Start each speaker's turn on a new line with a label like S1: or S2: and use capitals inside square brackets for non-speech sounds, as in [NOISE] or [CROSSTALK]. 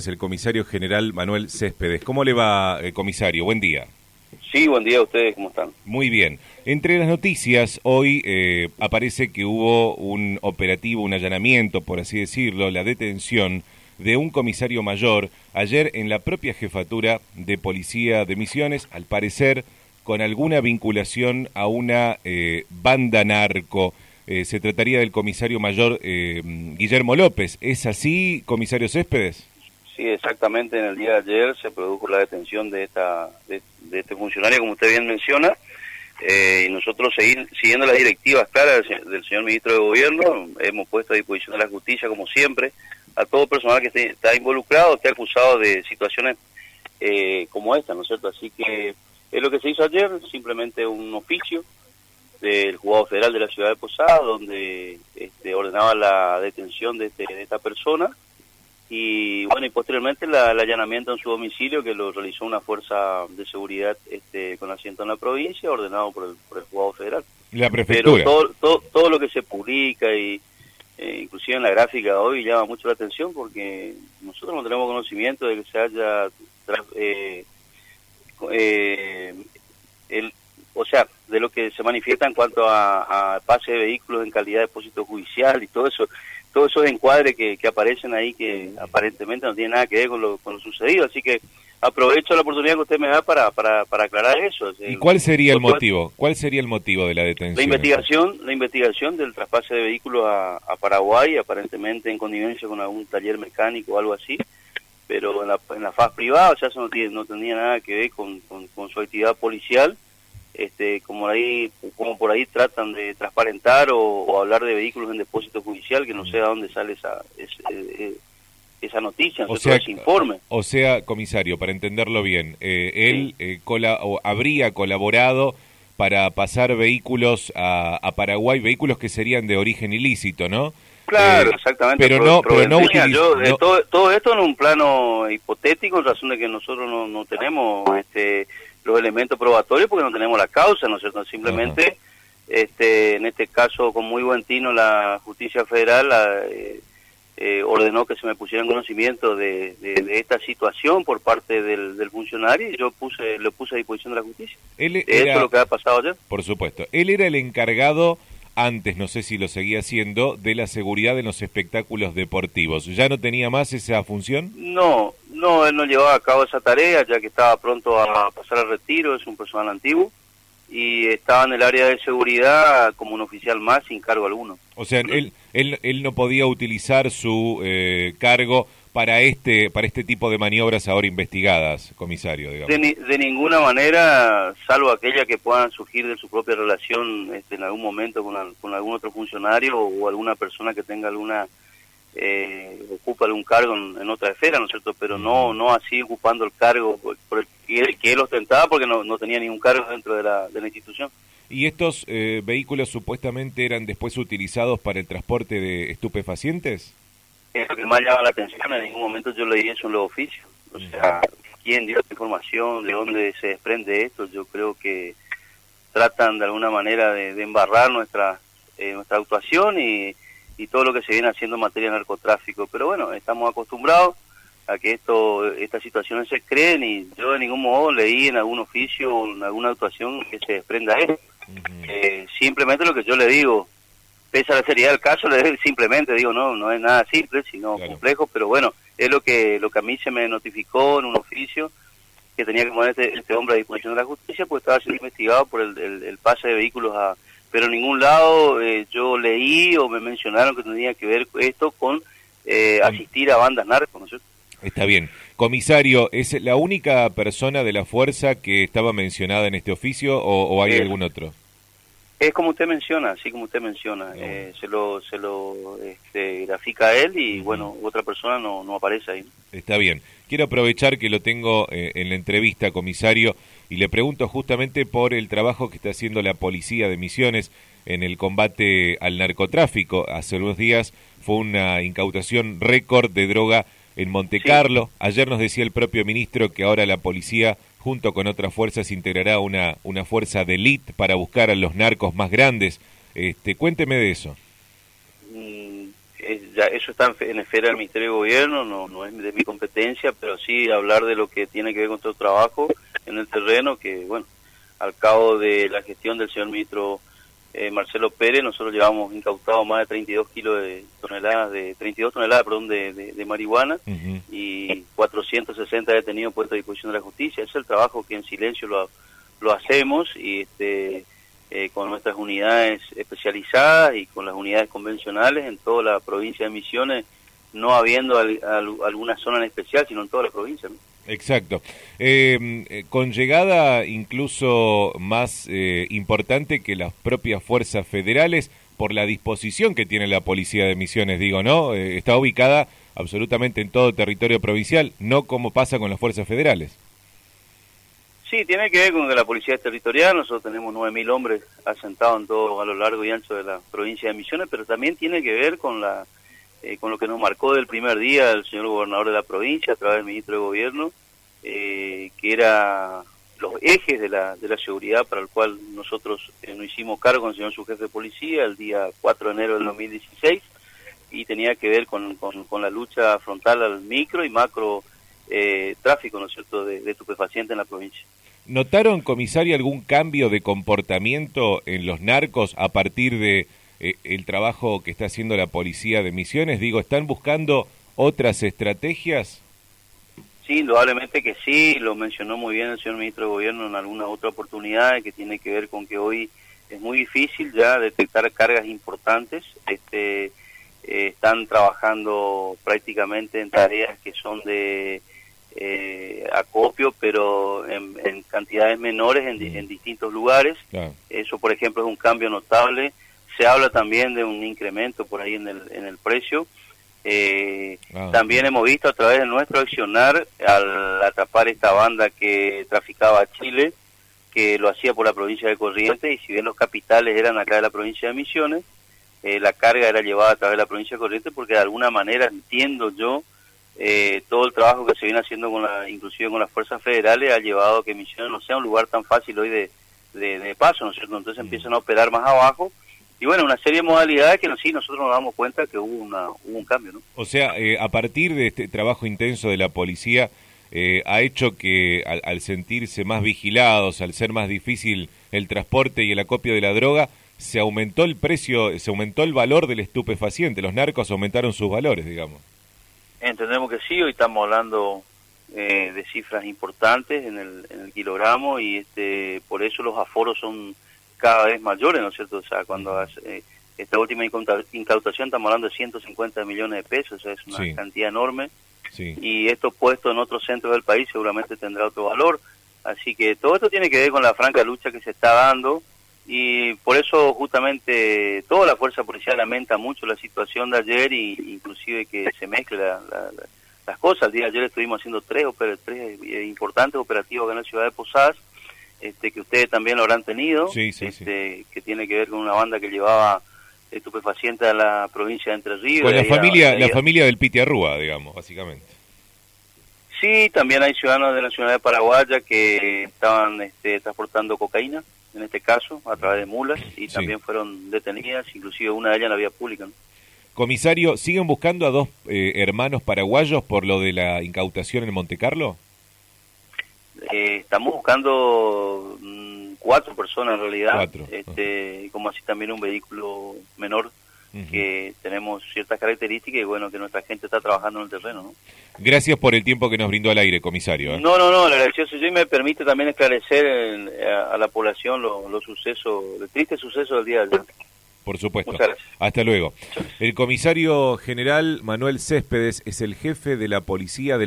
S1: Es el comisario general Manuel Céspedes. ¿Cómo le va, eh, comisario? Buen día.
S2: Sí, buen día a ustedes, ¿cómo están?
S1: Muy bien. Entre las noticias, hoy eh, aparece que hubo un operativo, un allanamiento, por así decirlo, la detención de un comisario mayor ayer en la propia jefatura de policía de Misiones, al parecer con alguna vinculación a una eh, banda narco. se trataría del comisario mayor Guillermo López. ¿Es así, comisario Céspedes?
S2: Sí, exactamente. En el día de ayer se produjo la detención de esta de, este funcionario, como usted bien menciona, eh, y nosotros seguir, siguiendo las directivas claras del, señor ministro de Gobierno, hemos puesto a disposición de la justicia, como siempre, a todo personal que esté, está involucrado, esté acusado de situaciones eh, como esta, ¿no es cierto? Así que es lo que se hizo ayer, simplemente un oficio del juzgado federal de la ciudad de Posada, donde este, ordenaba la detención de, este, de esta persona y bueno y posteriormente la, el allanamiento en su domicilio que lo realizó una fuerza de seguridad este, con asiento en la provincia ordenado por el, por el juzgado federal.
S1: La prefectura.
S2: pero todo, todo, lo que se publica y eh, inclusive en la gráfica de hoy llama mucho la atención porque nosotros no tenemos conocimiento de que se haya eh, eh, el, o sea de lo que se manifiesta en cuanto a, a pase de vehículos en calidad de depósito judicial y todo eso todos esos encuadres que, que, aparecen ahí que aparentemente no tienen nada que ver con lo, con lo sucedido. Así que aprovecho la oportunidad que usted me da para, para, para aclarar eso.
S1: ¿Y cuál sería el motivo? ¿Cuál sería el motivo de la detención?
S2: La investigación, la investigación del traspase de vehículos a, a Paraguay, aparentemente en connivencia con algún taller mecánico o algo así, pero en la, en la faz privada, o sea, eso no, tiene, no tenía nada que ver con, con, con su actividad policial este, como ahí como por ahí tratan de transparentar o, hablar de vehículos en depósito judicial que no sé a dónde sale esa eh, eh, esa noticia
S1: o sea,
S2: ese informe
S1: o sea comisario para entenderlo bien eh, él cola, o habría colaborado para pasar vehículos a, a, Paraguay vehículos que serían de origen ilícito no
S2: Claro, exactamente.
S1: Pero no, pero no,
S2: yo, Todo, todo esto en un plano hipotético, en razón de que nosotros no, no tenemos este los elementos probatorios porque no tenemos la causa, ¿no es cierto? Simplemente, este, en este caso, con muy buen tino, la justicia federal eh, eh, ordenó que se me pusiera en conocimiento de, de, esta situación por parte del, del, funcionario y yo puse, lo puse a disposición de la justicia.
S1: Él
S2: Eso es lo que ha pasado ayer.
S1: Por supuesto. Él era el encargado antes, no sé si lo seguía haciendo, de la seguridad en los espectáculos deportivos. ¿Ya no tenía más esa función?
S2: No, no, él no llevaba a cabo esa tarea, ya que estaba pronto a pasar al retiro, es un personal antiguo, y estaba en el área de seguridad como un oficial más sin cargo alguno.
S1: O sea, él, él, él no podía utilizar su eh, cargo para este para este tipo de maniobras ahora investigadas, comisario?
S2: De, de, ninguna manera, salvo aquella que puedan surgir de su propia relación este, en algún momento con, con algún otro funcionario o alguna persona que tenga alguna eh, ocupa algún cargo en, otra esfera, ¿no es cierto? Pero no no así ocupando el cargo por, el que, él, ostentaba porque no, no tenía ningún cargo dentro de la, de la institución.
S1: ¿Y estos eh, vehículos supuestamente eran después utilizados para el transporte de estupefacientes?
S2: Es lo que más llama la atención, en ningún momento yo leí eso en los oficios. O sea, ¿quién dio esta información? ¿De dónde se desprende esto? Yo creo que tratan de alguna manera de, embarrar nuestra, eh, nuestra actuación y y todo lo que se viene haciendo en materia de narcotráfico. Pero bueno, estamos acostumbrados a que esto estas situaciones se creen y yo de ningún modo leí en algún oficio o en alguna actuación que se desprenda esto. Eh, simplemente lo que yo le digo, pese a la seriedad del caso, le [LAUGHS] simplemente digo, no, no es nada simple, sino complejo, pero bueno, es lo que, lo que a mí se me notificó en un oficio que tenía que poner este, este hombre a disposición de la justicia, pues estaba siendo investigado por el, el pase de vehículos a pero en ningún lado eh, yo leí o me mencionaron que tenía que ver esto con eh, asistir a bandas narcos, ¿no es cierto?
S1: Está bien. Comisario, ¿es la única persona de la fuerza que estaba mencionada en este oficio o, hay algún otro?
S2: Es como usted menciona, así como usted menciona. Eh, se lo, se lo este, grafica él y, bueno, otra persona no, no aparece ahí.
S1: Está bien. Quiero aprovechar que lo tengo en la entrevista, comisario y le pregunto justamente por el trabajo que está haciendo la policía de Misiones en el combate al narcotráfico. Hace unos días fue una incautación récord de droga en Monte Carlo. Ayer nos decía el propio ministro que ahora la policía, junto con otras fuerzas, integrará una, una fuerza de élite para buscar a los narcos más grandes. Este, cuénteme de eso.
S2: Mm, ya eso está en, esfera del Ministerio de Gobierno, no, no es de mi competencia, pero sí hablar de lo que tiene que ver con todo trabajo en el terreno, que bueno, al cabo de la gestión del señor ministro eh, Marcelo Pérez, nosotros llevamos incautado más de 32 kilos de toneladas, de 32 toneladas, perdón, de, de, marihuana y 460 detenidos puestos a disposición de la justicia. Ese es el trabajo que en silencio lo, lo hacemos y este eh, con nuestras unidades especializadas y con las unidades convencionales en toda la provincia de Misiones, no habiendo alguna zona en especial, sino en toda la provincia.
S1: Exacto. Eh, con llegada incluso más eh, importante que las propias fuerzas federales por la disposición que tiene la policía de Misiones, digo, ¿no? está ubicada absolutamente en todo territorio provincial, no como pasa con las fuerzas federales.
S2: Sí, tiene que ver con que la policía es territorial, nosotros tenemos 9.000 hombres asentados en todo a lo largo y ancho de la provincia de Misiones, pero también tiene que ver con la eh, con lo que nos marcó del primer día el señor gobernador de la provincia a través del ministro de Gobierno, eh, que era los ejes de la, de la seguridad para el cual nosotros eh, nos hicimos cargo con el señor subjefe de policía el día 4 de enero del 2016 y tenía que ver con, con la lucha frontal al micro y macro eh, tráfico, ¿no cierto?, de, de estupefacientes en la provincia.
S1: ¿Notaron, comisario, algún cambio de comportamiento en los narcos a partir de eh, el trabajo que está haciendo la policía de Misiones? Digo, ¿están buscando otras estrategias?
S2: Sí, indudablemente que sí, lo mencionó muy bien el señor ministro de Gobierno en alguna otra oportunidad que tiene que ver con que hoy es muy difícil ya detectar cargas importantes. Este, eh, están trabajando prácticamente en tareas que son de eh, acopio, pero en, cantidades menores en, distintos lugares. Eso, por ejemplo, es un cambio notable. Se habla también de un incremento por ahí en el, en el precio. Eh, ah. También hemos visto a través de nuestro accionar, al atrapar esta banda que traficaba a Chile, que lo hacía por la provincia de Corrientes, y si bien los capitales eran acá de la provincia de Misiones, eh, la carga era llevada a través de la provincia de Corrientes, porque de alguna manera entiendo yo eh, todo el trabajo que se viene haciendo con la, inclusive con las fuerzas federales ha llevado a que Misiones no sea un lugar tan fácil hoy de, de, paso, ¿no es cierto? Entonces empiezan a operar más abajo y bueno, una serie de modalidades que sí, nosotros nos damos cuenta que hubo, una, un cambio, ¿no?
S1: O sea, eh, a partir de este trabajo intenso de la policía, eh, ha hecho que al, al, sentirse más vigilados, al ser más difícil el transporte y el acopio de la droga, se aumentó el precio, se aumentó el valor del estupefaciente, los narcos aumentaron sus valores, digamos.
S2: Entendemos que sí, hoy estamos hablando eh, de cifras importantes en el, en el kilogramo y este por eso los aforos son cada vez mayores, ¿no es cierto? O sea, cuando eh, esta última incautación estamos hablando de 150 millones de pesos, o sea, es una cantidad enorme. Y esto puesto en otros centros del país seguramente tendrá otro valor. Así que todo esto tiene que ver con la franca lucha que se está dando y por eso justamente toda la fuerza policial lamenta mucho la situación de ayer y inclusive que se mezcle las cosas. El día de ayer estuvimos haciendo tres, tres eh, importantes operativos acá en la ciudad de Posadas, este, que ustedes también lo habrán tenido, este, que tiene que ver con una banda que llevaba estupefacientes a la provincia de Entre Ríos.
S1: Con la familia, la familia del Piti Arrúa, digamos, básicamente.
S2: Sí, también hay ciudadanos de la ciudad de Paraguaya que estaban este, transportando cocaína en este caso, a través de mulas, y también fueron detenidas, inclusive una de ellas en la vía pública.
S1: Comisario, ¿siguen buscando a dos eh, hermanos paraguayos por lo de la incautación en Monte Carlo?
S2: Eh, estamos buscando mm, cuatro personas en realidad, este, como así también un vehículo menor que tenemos ciertas características y bueno, que nuestra gente está trabajando en el terreno. ¿no?
S1: Gracias por el tiempo que nos brindó al aire, comisario.
S2: ¿eh? No, no, no, la agradecido yo y me permite también esclarecer a, la población los sucesos, el triste suceso del día de ayer.
S1: Por supuesto. Hasta luego. El comisario general Manuel Céspedes es el jefe de la policía de la